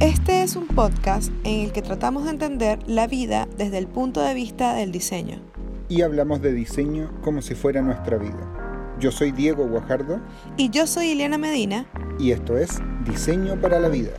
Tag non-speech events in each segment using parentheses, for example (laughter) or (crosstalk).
Este es un podcast en el que tratamos de entender la vida desde el punto de vista del diseño. Y hablamos de diseño como si fuera nuestra vida. Yo soy Diego Guajardo. Y yo soy Ileana Medina. Y esto es Diseño para la Vida.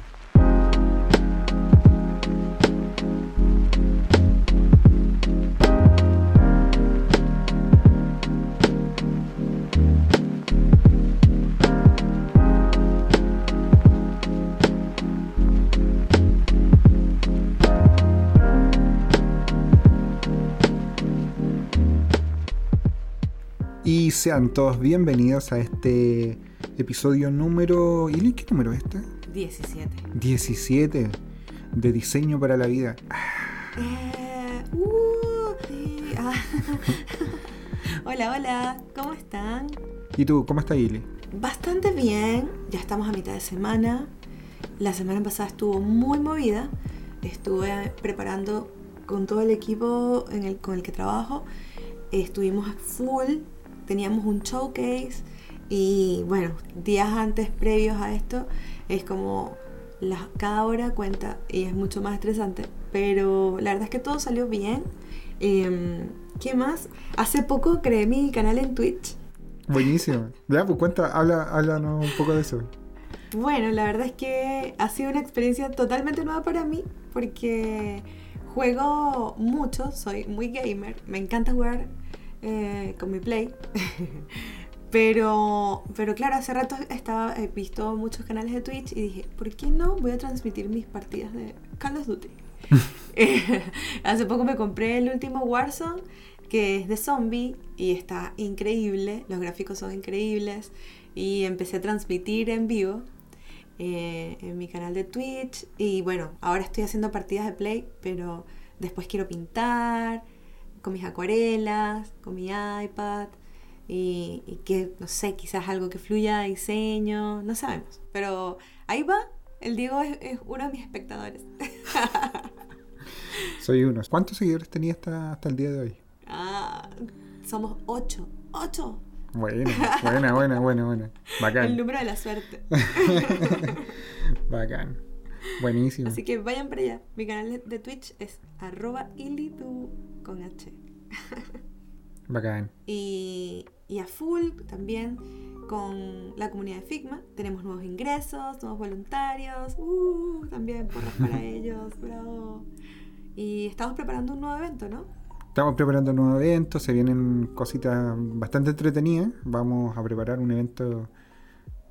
Y sean todos bienvenidos a este episodio número... ¿Y qué número es este? 17. 17 de Diseño para la Vida. Eh, uh, ah. (laughs) hola, hola, ¿cómo están? ¿Y tú, cómo está Ili? Bastante bien, ya estamos a mitad de semana. La semana pasada estuvo muy movida. Estuve preparando con todo el equipo en el, con el que trabajo. Estuvimos full teníamos un showcase y bueno, días antes, previos a esto, es como la, cada hora cuenta y es mucho más estresante, pero la verdad es que todo salió bien. Em, ¿Qué más? Hace poco creé mi canal en Twitch. Buenísimo. Ya, pues cuenta, habla, háblanos un poco de eso. Bueno, la verdad es que ha sido una experiencia totalmente nueva para mí porque juego mucho, soy muy gamer, me encanta jugar eh, con mi Play. (laughs) pero, pero claro, hace rato estaba, he visto muchos canales de Twitch y dije, ¿por qué no voy a transmitir mis partidas de Call of Duty? (laughs) (laughs) hace poco me compré el último Warzone, que es de zombie y está increíble, los gráficos son increíbles y empecé a transmitir en vivo eh, en mi canal de Twitch y bueno, ahora estoy haciendo partidas de Play, pero después quiero pintar con mis acuarelas, con mi iPad y, que, no sé, quizás algo que fluya diseño, no sabemos. Pero ahí va, el Diego es, uno de mis espectadores. (laughs) Soy uno. ¿Cuántos seguidores tenía hasta, hasta el día de hoy? Ah, somos ocho. ¡Ocho! Buena, buena, buena, buena, (laughs) buena. Bacán. El número de la suerte. (laughs) Bacán. Buenísimo. Así que vayan para allá. Mi canal de Twitch es arroba ilitu con H. Bacán. Y, y a full también con la comunidad de Figma. Tenemos nuevos ingresos, nuevos voluntarios. Uh, también porras (laughs) para ellos. Bravo. Y estamos preparando un nuevo evento, ¿no? Estamos preparando un nuevo evento, se vienen cositas bastante entretenidas. Vamos a preparar un evento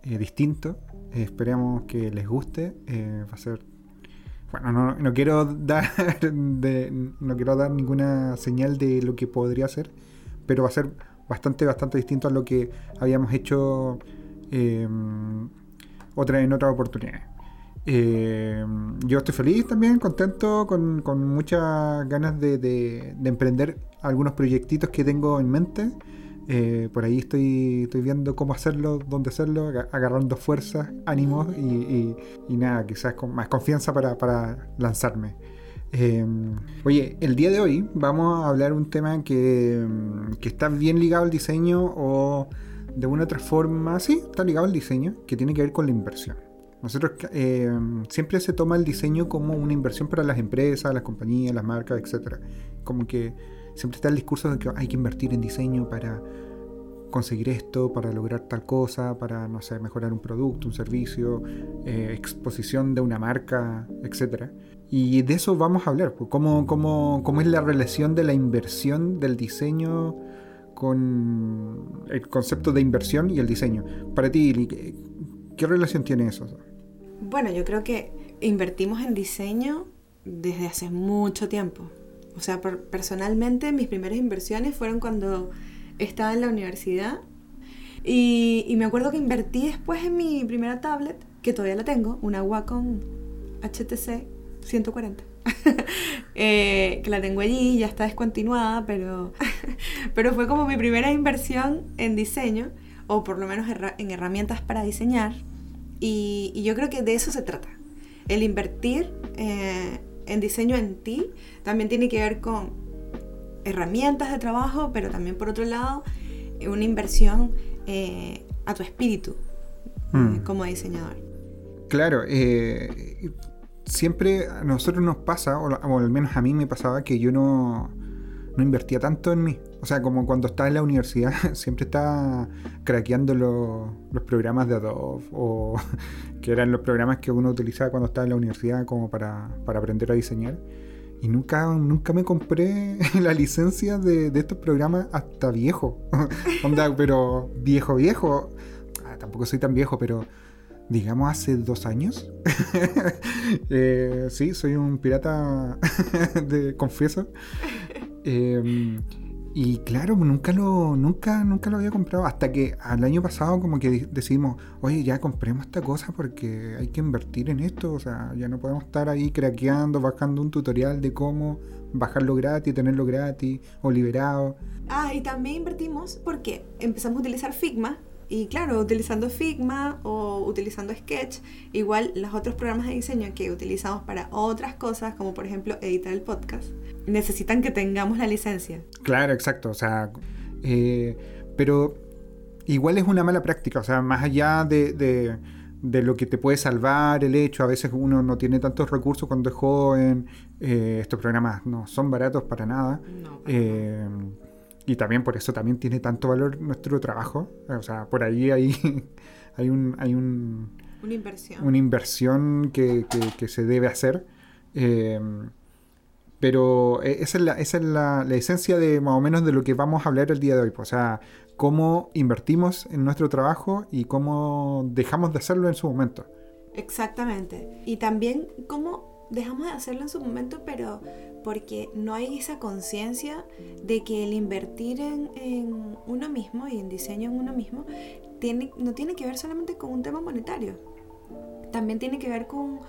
eh, distinto. Eh, esperemos que les guste. Eh, va a ser bueno, no, quiero dar (laughs) no quiero dar ninguna señal de lo que podría ser, pero va a ser bastante, bastante distinto a lo que habíamos hecho eh, otra, en otra oportunidad. Eh, yo estoy feliz también, contento, con, muchas ganas de, emprender algunos proyectitos que tengo en mente. Eh, por ahí estoy, estoy viendo cómo hacerlo, dónde hacerlo, agarrando fuerzas, ánimos y, nada, quizás con más confianza para, lanzarme. Em, oye, el día de hoy vamos a hablar un tema que, que, está bien ligado al diseño o de una otra forma, sí, está ligado al diseño, que tiene que ver con la inversión. Nosotros em, siempre se toma el diseño como una inversión para las empresas, las compañías, las marcas, etc. Como que siempre está el discurso de que hay que invertir en diseño para conseguir esto, para lograr tal cosa, para, no sé, mejorar un producto, un servicio, eh, exposición de una marca, etc. Y de eso vamos a hablar, pues, ¿cómo, cómo, cómo es la relación de la inversión del diseño con el concepto de inversión y el diseño. Para ti, ¿qué relación tiene eso? Bueno, yo creo que invertimos en diseño desde hace mucho tiempo. O sea, personalmente mis primeras inversiones fueron cuando estaba en la universidad y, me acuerdo que invertí después en mi primera tablet, que todavía la tengo, una Wacom HTC 140. (laughs) Eh, que la tengo allí, ya está descontinuada, pero, (laughs) pero fue como mi primera inversión en diseño, o por lo menos en herramientas para diseñar. Y, yo creo que de eso se trata. El invertir eh, en diseño en ti también tiene que ver con herramientas de trabajo, pero también por otro lado una inversión eh, a tu espíritu mm. como diseñador. Claro, eh, siempre a nosotros nos pasa, o, o al menos a mí me pasaba, que yo no, no invertía tanto en mí. O sea, como cuando estaba en la universidad, (laughs) siempre estaba craqueando los programas de Adobe, o (laughs) que eran los programas que uno utilizaba cuando estaba en la universidad como para, para aprender a diseñar. Y nunca, nunca me compré (laughs) la licencia de, estos programas hasta viejo. Pero viejo, viejo. Ah, tampoco soy tan viejo, pero digamos hace dos años. eh, sí, soy un pirata, de, confieso. Eh, y claro, nunca lo, nunca, nunca lo había comprado. Hasta que al año pasado como que decidimos, oye, ya compremos esta cosa porque hay que invertir en esto. O sea, ya no podemos estar ahí craqueando, bajando un tutorial de cómo bajarlo gratis, tenerlo gratis o liberado. Ah, y también invertimos porque empezamos a utilizar Figma y claro, utilizando Figma o utilizando Sketch, igual los otros programas de diseño que utilizamos para otras cosas, como por ejemplo editar el podcast, necesitan que tengamos la licencia. Claro, exacto. O sea, eh, pero igual es una mala práctica. O sea, más allá de, de, de, lo que te puede salvar el hecho, a veces uno no tiene tantos recursos cuando es joven. Eh, estos programas no son baratos para nada. No, Eh, y también por eso también tiene tanto valor nuestro trabajo. O sea, por ahí hay, (laughs) hay, un, hay un, una inversión. una inversión que, que, que se debe hacer. Eh, pero e, esa es, la, esa es la, la, esencia de más o menos de lo que vamos a hablar el día de hoy. O sea, cómo invertimos en nuestro trabajo y cómo dejamos de hacerlo en su momento. Exactamente. Y también cómo dejamos de hacerlo en su momento, pero porque no hay esa conciencia de que el invertir en, en, uno mismo y en diseño en uno mismo tiene, no tiene que ver solamente con un tema monetario. También tiene que ver con,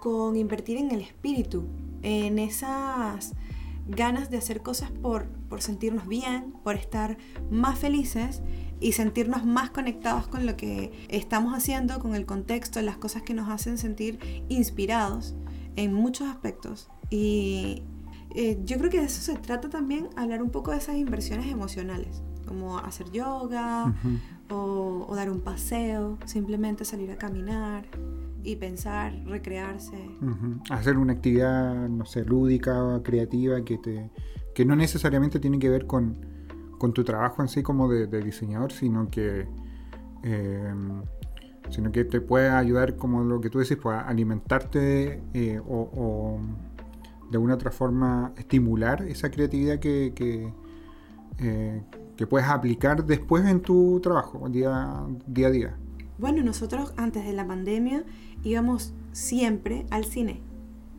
con invertir en el espíritu, en esas ganas de hacer cosas por, por sentirnos bien, por estar más felices y sentirnos más conectados con lo que estamos haciendo, con el contexto, las cosas que nos hacen sentir inspirados en muchos aspectos. Y eh, yo creo que de eso se trata también, hablar un poco de esas inversiones emocionales, como hacer yoga uh -huh. o, o, dar un paseo, simplemente salir a caminar y pensar, recrearse. Uh -huh. Hacer una actividad, no sé, lúdica, creativa, que, te, que no necesariamente tiene que ver con, con tu trabajo en sí como de, de diseñador, sino que... Eh, sino que te puede ayudar, como lo que tú decís, pues, a alimentarte eh, o, o, de alguna otra forma estimular esa creatividad que, que, eh, que, puedes aplicar después en tu trabajo, día, día a día. Bueno, nosotros antes de la pandemia íbamos siempre al cine,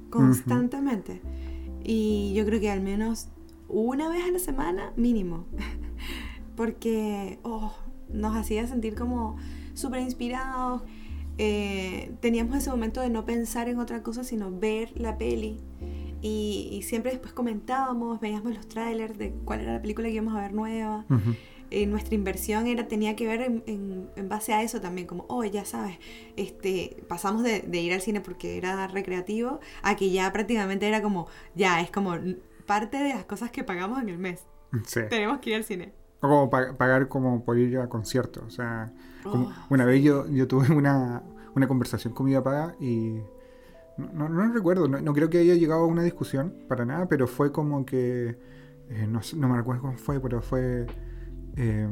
constantemente. Uh -huh. Y yo creo que al menos una vez a la semana mínimo, (laughs) porque oh, nos hacía sentir como súper inspirados. Eh, teníamos ese momento de no pensar en otra cosa, sino ver la peli. Y, y, siempre después comentábamos, veíamos los trailers de cuál era la película que íbamos a ver nueva. Uh -huh. eh, nuestra inversión era, tenía que ver en, en, en, base a eso también, como, oh, ya sabes, este, pasamos de, de, ir al cine porque era recreativo a que ya prácticamente era como, ya, es como parte de las cosas que pagamos en el mes. Sí. Tenemos que ir al cine. O como pagar como por ir a conciertos. O sea, como, oh. una vez yo, yo tuve una, una conversación con mi papá y no, no, no recuerdo, no, no, creo que haya llegado a una discusión para nada, pero fue como que, eh, no, no, me recuerdo cómo fue, pero fue, eh,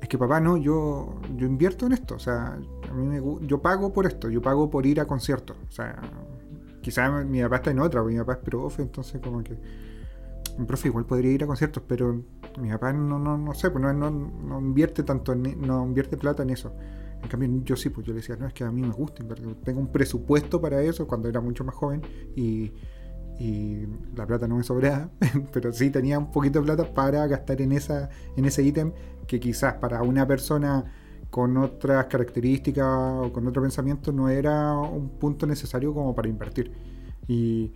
es que papá, no, yo, yo invierto en esto, o sea, a mí me, yo pago por esto, yo pago por ir a conciertos, o sea, quizás mi papá está en otra, mi papá es profe, entonces como que un profe igual podría ir a conciertos, pero mi papá no, no, no sé, pues no, no, invierte tanto, en, no invierte plata en eso. En cambio, yo sí, pues yo le decía, no, es que a mí me gusta, tengo un presupuesto para eso cuando era mucho más joven y, y la plata no me sobraba, (laughs) pero sí tenía un poquito de plata para gastar en, esa, en ese ítem que quizás para una persona con otras características o con otro pensamiento no era un punto necesario como para invertir. Y,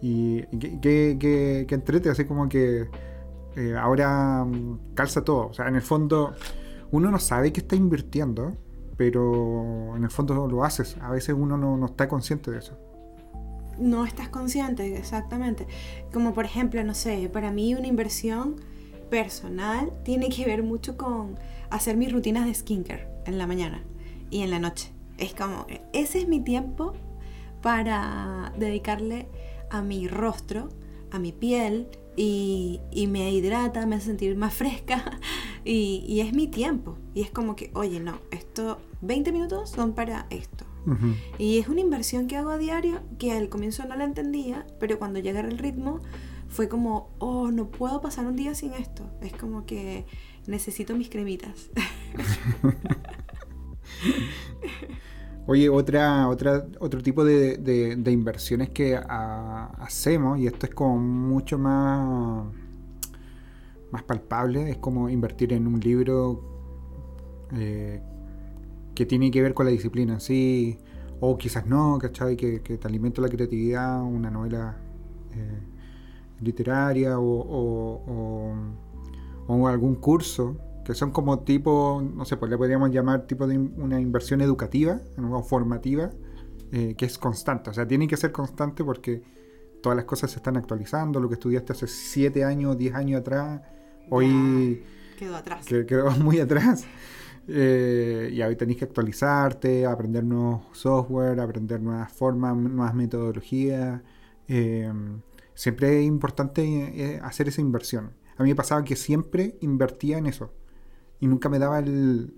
y que, que, que entrete, así como que eh, ahora mm, calza todo. O sea, en el fondo uno no sabe que está invirtiendo, pero en el fondo lo haces. A veces uno no, no, está consciente de eso. No estás consciente, exactamente. Como por ejemplo, no sé, para mí una inversión personal tiene que ver mucho con hacer mis rutinas de skincare en la mañana y en la noche. Es como, ese es mi tiempo para dedicarle a mi rostro, a mi piel y, y me hidrata, me hace sentir más fresca (laughs) y, y, es mi tiempo. Y es como que, oye, no, esto, 20 minutos son para esto. Y es una inversión que hago a diario que al comienzo no la entendía, pero cuando llegué al ritmo fue como, oh, no puedo pasar un día sin esto. Es como que necesito mis cremitas. (laughs) (laughs) Oye, otra, otra, otro tipo de, de- inversiones que hacemos, y esto es como mucho más, más palpable, es como invertir en un libro eh, que tiene que ver con la disciplina en sí, o quizás no, ¿cachai? Que, que te alimenta la creatividad, una novela eh, literaria o- o algún curso, que son como tipo, no sé, pues le podríamos llamar tipo de in- una inversión educativa o formativa, eh, que es constante. O sea, tiene que ser constante porque todas las cosas se están actualizando, lo que estudiaste hace 7 años, 10 años atrás, hoy Quedó atrás. que quedó (laughs) muy atrás. Eh, y ahí tenéis que actualizarte, aprender nuevos software, aprender nuevas formas, nuevas metodologías. Eh, siempre es importante hacer esa inversión. A mí me pasaba que siempre invertía en eso. Y nunca me daba el,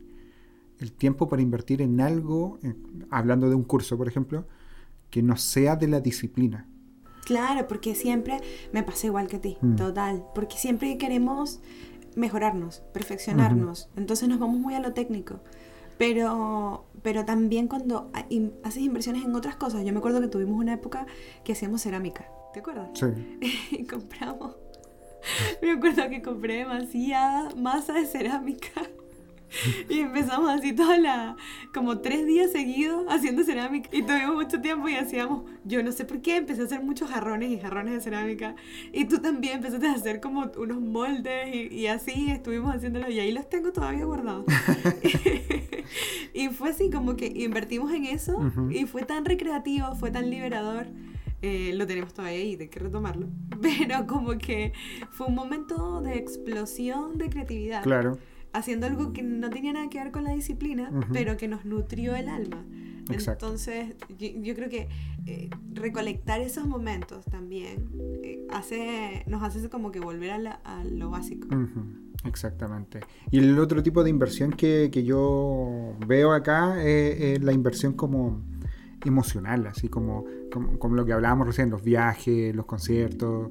el tiempo para invertir en algo, hablando de un curso, por ejemplo, que no sea de la disciplina. Claro, porque siempre me pasa igual que a ti, Mm. total. Porque siempre queremos mejorarnos, perfeccionarnos. Entonces nos vamos muy a lo técnico. Pero, pero también cuando in- haces inversiones en otras cosas. Yo me acuerdo que tuvimos una época que hacíamos cerámica. ¿Te acuerdas? Sí. (laughs) y compramos. (laughs) Me acuerdo que compré demasiada masa de cerámica. (laughs) Y empezamos así toda la. como tres días seguidos haciendo cerámica. Y tuvimos mucho tiempo y hacíamos. Yo no sé por qué empecé a hacer muchos jarrones y jarrones de cerámica. Y tú también empezaste a hacer como unos moldes y, y así estuvimos haciéndolo. Y ahí los tengo todavía guardados. (laughs) y fue así como que invertimos en eso. Ujú. Y fue tan recreativo, fue tan liberador. Eh, lo tenemos todavía ahí, hay que retomarlo. (laughs) Pero como que fue un momento de explosión de creatividad. Claro. Haciendo algo que no tenía nada que ver con la disciplina, pero que nos nutrió el alma. Exacto. Entonces, yo, yo creo que eh, recolectar esos momentos también eh, hace, nos hace como que volver a, la- a lo básico. Exactamente. Y el otro tipo de inversión que, que yo veo acá es, es la inversión como emocional, así como, como, como lo que hablábamos recién, los viajes, los conciertos,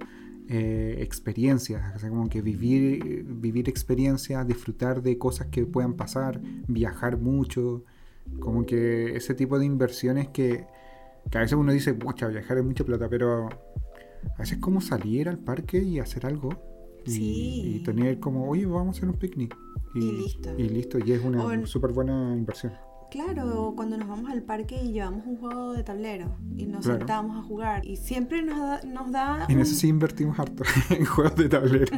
eh, experiencias, sea, como que vivir, vivir experiencias, disfrutar de cosas que puedan pasar, viajar mucho, como que ese tipo de inversiones que, que a veces uno dice, pucha, viajar es mucha plata, pero a veces es como salir al parque y hacer algo. Y, Sí. y tener como, oye, vamos a hacer un picnic. Y listo. Y listo, y es una súper buena inversión. Claro, cuando nos vamos al parque y llevamos un juego de tablero y nos Claro. sentamos a jugar y siempre nos da, nos da En un- eso sí invertimos harto, (laughs) en juegos de tablero.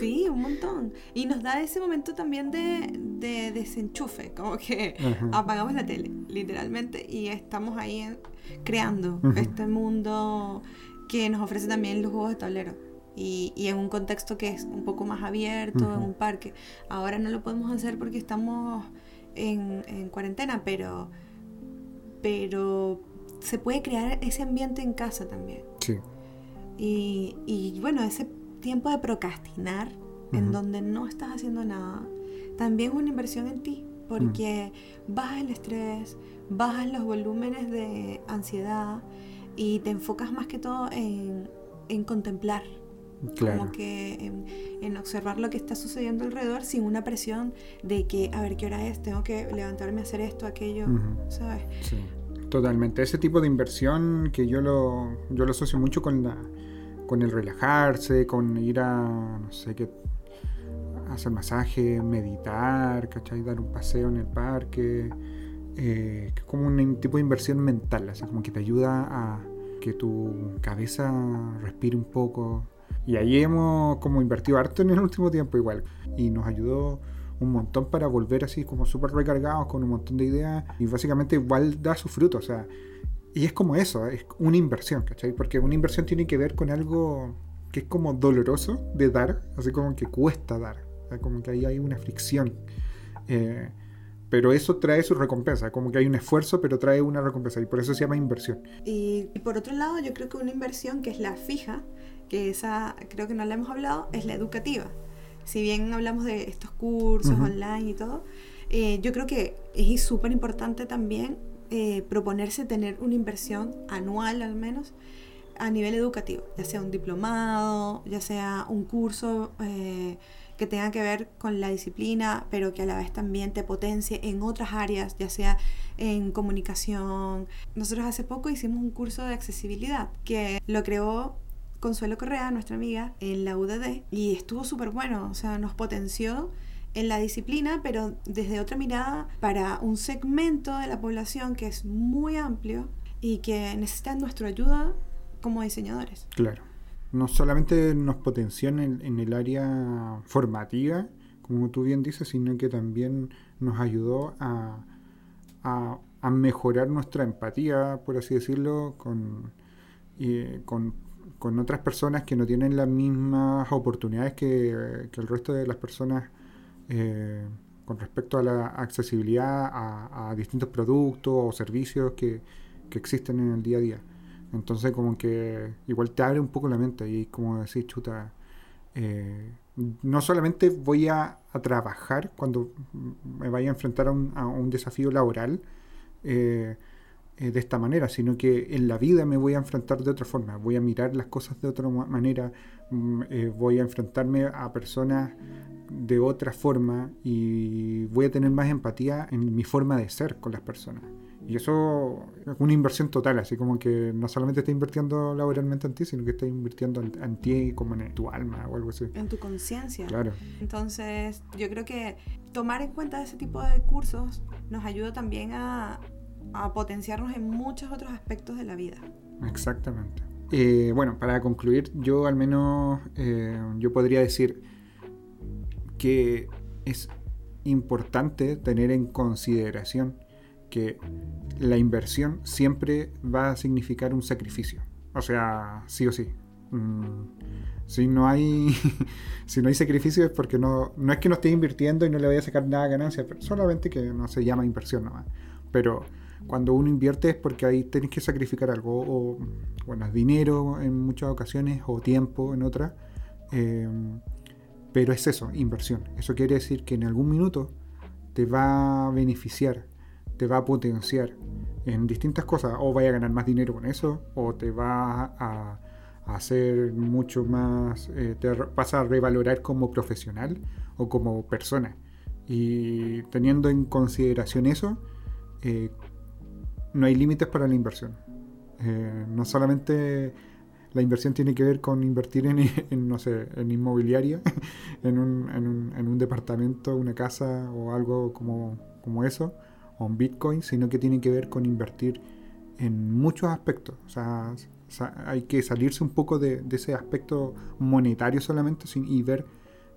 Sí, un montón. Y nos da ese momento también de, de desenchufe, como que apagamos la tele, literalmente, y estamos ahí en- creando este mundo que nos ofrece también los juegos de tablero. Y, y en un contexto que es un poco más abierto, en un parque. Ahora no lo podemos hacer porque estamos en, en cuarentena, pero, pero se puede crear ese ambiente en casa también. Sí, Y, y, bueno, ese tiempo de procrastinar, en donde no estás haciendo nada, también es una inversión en ti, porque Mm. bajas el estrés, bajas los volúmenes de ansiedad y te enfocas más que todo en, en contemplar, claro. como que en, en observar lo que está sucediendo alrededor sin una presión de que, a ver, ¿qué hora es? Tengo que levantarme a hacer esto, aquello. ¿sabes? Sí, totalmente. Ese tipo de inversión que yo lo, yo lo asocio mucho con la con el relajarse, con ir a, no sé qué, hacer masaje, meditar, ¿cachai? Dar un paseo en el parque. eh, que es como un tipo de inversión mental, así como que te ayuda a que tu cabeza respire un poco. Y ahí hemos como invertido harto en el último tiempo igual. Y nos ayudó un montón para volver así como súper recargados con un montón de ideas. Y básicamente igual da su fruto. O sea, y es como eso, es una inversión, ¿cachai? Porque una inversión tiene que ver con algo que es como doloroso de dar, así como que cuesta dar. O sea, como que ahí hay una fricción. Eh, pero eso trae su recompensa, como que hay un esfuerzo, pero trae una recompensa, y por eso se llama inversión. Y, por otro lado, yo creo que una inversión que es la fija, que esa creo que no la hemos hablado, es la educativa. Si bien hablamos de estos cursos online y todo, eh, yo creo que es súper importante también eh, proponerse tener una inversión anual al menos a nivel educativo, ya sea un diplomado, ya sea un curso eh, que tenga que ver con la disciplina, pero que a la vez también te potencie en otras áreas, ya sea en comunicación. Nosotros hace poco hicimos un curso de accesibilidad que lo creó Consuelo Correa, nuestra amiga, en la UDD, y estuvo súper bueno, o sea, nos potenció en la disciplina, pero desde otra mirada para un segmento de la población que es muy amplio y que necesita nuestra ayuda como diseñadores. Claro. No solamente nos potenció en el, área formativa, como tú bien dices, sino que también nos ayudó a, a, mejorar nuestra empatía, por así decirlo, con, con, con, otras personas que no tienen las mismas oportunidades que, el resto de las personas eh, con respecto a la accesibilidad a, distintos productos o servicios que, que existen en el día a día. Entonces como que igual te abre un poco la mente y como decir, chuta, eh, no solamente voy a, trabajar cuando me vaya a enfrentar a un, desafío laboral eh, eh, de esta manera, sino que en la vida me voy a enfrentar de otra forma, voy a mirar las cosas de otra manera, mm, voy a enfrentarme a personas de otra forma y voy a tener más empatía en mi forma de ser con las personas. Y eso es una inversión total, así como que no solamente estás invirtiendo laboralmente en ti, sino que estás invirtiendo en, ti como en tu alma o algo así. En tu conciencia. Claro. Entonces, yo creo que tomar en cuenta ese tipo de cursos nos ayuda también a, a potenciarnos en muchos otros aspectos de la vida. Exactamente. Eh, bueno, para concluir, yo al menos eh, yo podría decir que es importante tener en consideración que la inversión siempre va a significar un sacrificio. O sea, sí o sí. Mm, si no hay (laughs) si no hay sacrificio es porque no, no es que no esté invirtiendo y no le vaya a sacar nada de ganancia, pero solamente que no se llama inversión nomás. Pero cuando uno invierte es porque ahí tenés que sacrificar algo, o bueno, dinero en muchas ocasiones, o tiempo en otras. Eh, pero es eso, inversión. Eso quiere decir que en algún minuto te va a beneficiar te va a potenciar en distintas cosas. O vaya a ganar más dinero con eso, o te va a, hacer mucho más, eh, te vas a revalorar como profesional o como persona. Y teniendo en consideración eso, eh, no hay límites para la inversión. Eh, no solamente la inversión tiene que ver con invertir en, (laughs) no sé, en inmobiliaria, (laughs) en, un, en, un, en, un, departamento, una casa o algo como, como eso, o en Bitcoin, sino que tiene que ver con invertir en muchos aspectos. O sea, hay que salirse un poco de, ese aspecto monetario solamente y ver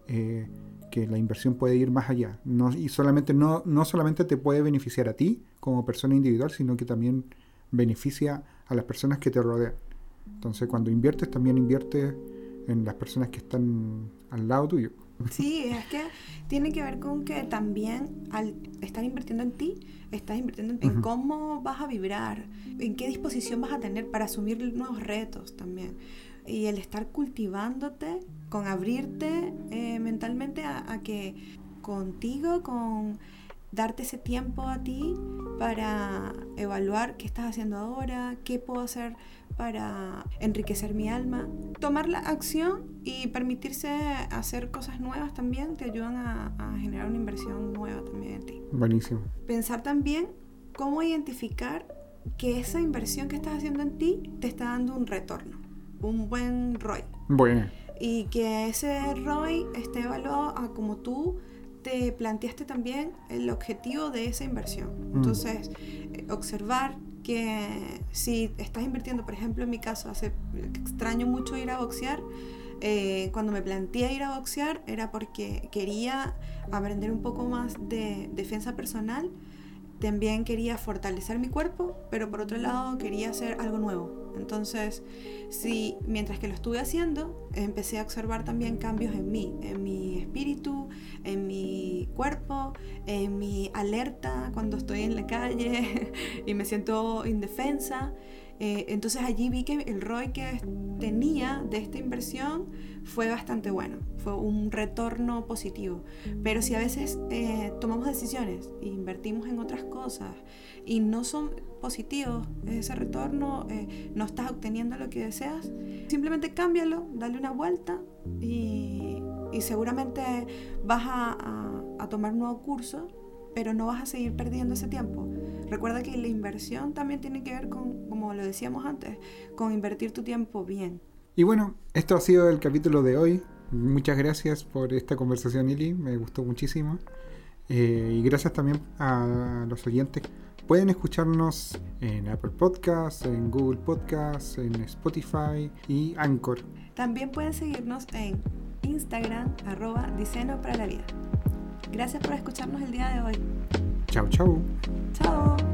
eh, que la inversión puede ir más allá. No, y solamente, no, no solamente te puede beneficiar a ti como persona individual, sino que también beneficia a las personas que te rodean. Entonces, cuando inviertes, también inviertes en las personas que están al lado tuyo. (laughs) Sí, es que tiene que ver con que también al estar invirtiendo en ti, estás invirtiendo en, cómo vas a vibrar, en qué disposición vas a tener para asumir nuevos retos también. Y el estar cultivándote, con abrirte eh, mentalmente a que contigo, con darte ese tiempo a ti para evaluar qué estás haciendo ahora, qué puedo hacer para enriquecer mi alma. Tomar la acción y permitirse hacer cosas nuevas también te ayudan a, generar una inversión nueva también en ti. Buenísimo. Pensar también cómo identificar que esa inversión que estás haciendo en ti te está dando un retorno, un buen ROI. Bueno. Y que ese ROI esté evaluado a como tú te planteaste también el objetivo de esa inversión. Mm. Entonces, eh, observar que si estás invirtiendo, por ejemplo, en mi caso, hace, extraño mucho ir a boxear. Eh, cuando me planteé ir a boxear era porque quería aprender un poco más de defensa personal también quería fortalecer mi cuerpo, pero por otro lado quería hacer algo nuevo. Entonces, si mientras que lo estuve haciendo, empecé a observar también cambios en mí, en mi espíritu, en mi cuerpo, en mi alerta cuando estoy en la calle (laughs) y me siento indefensa. Eh, entonces allí vi que el ROI que tenía de esta inversión fue bastante bueno, fue un retorno positivo. Pero si a veces eh, tomamos decisiones e invertimos en otras cosas y no son positivos ese retorno, eh, no estás obteniendo lo que deseas, simplemente cámbialo, dale una vuelta y, seguramente vas a, a tomar un nuevo curso pero no vas a seguir perdiendo ese tiempo. Recuerda que la inversión también tiene que ver con, como lo decíamos antes, con invertir tu tiempo bien. Y bueno, esto ha sido el capítulo de hoy. Muchas gracias por esta conversación, Ili, me gustó muchísimo. Eh, y gracias también a los oyentes. Pueden escucharnos en Apple Podcasts, en Google Podcasts, en Spotify y Anchor. También pueden seguirnos en Instagram, arroba Diseño para la Vida. Gracias por escucharnos el día de hoy. Chao, chao. Chao.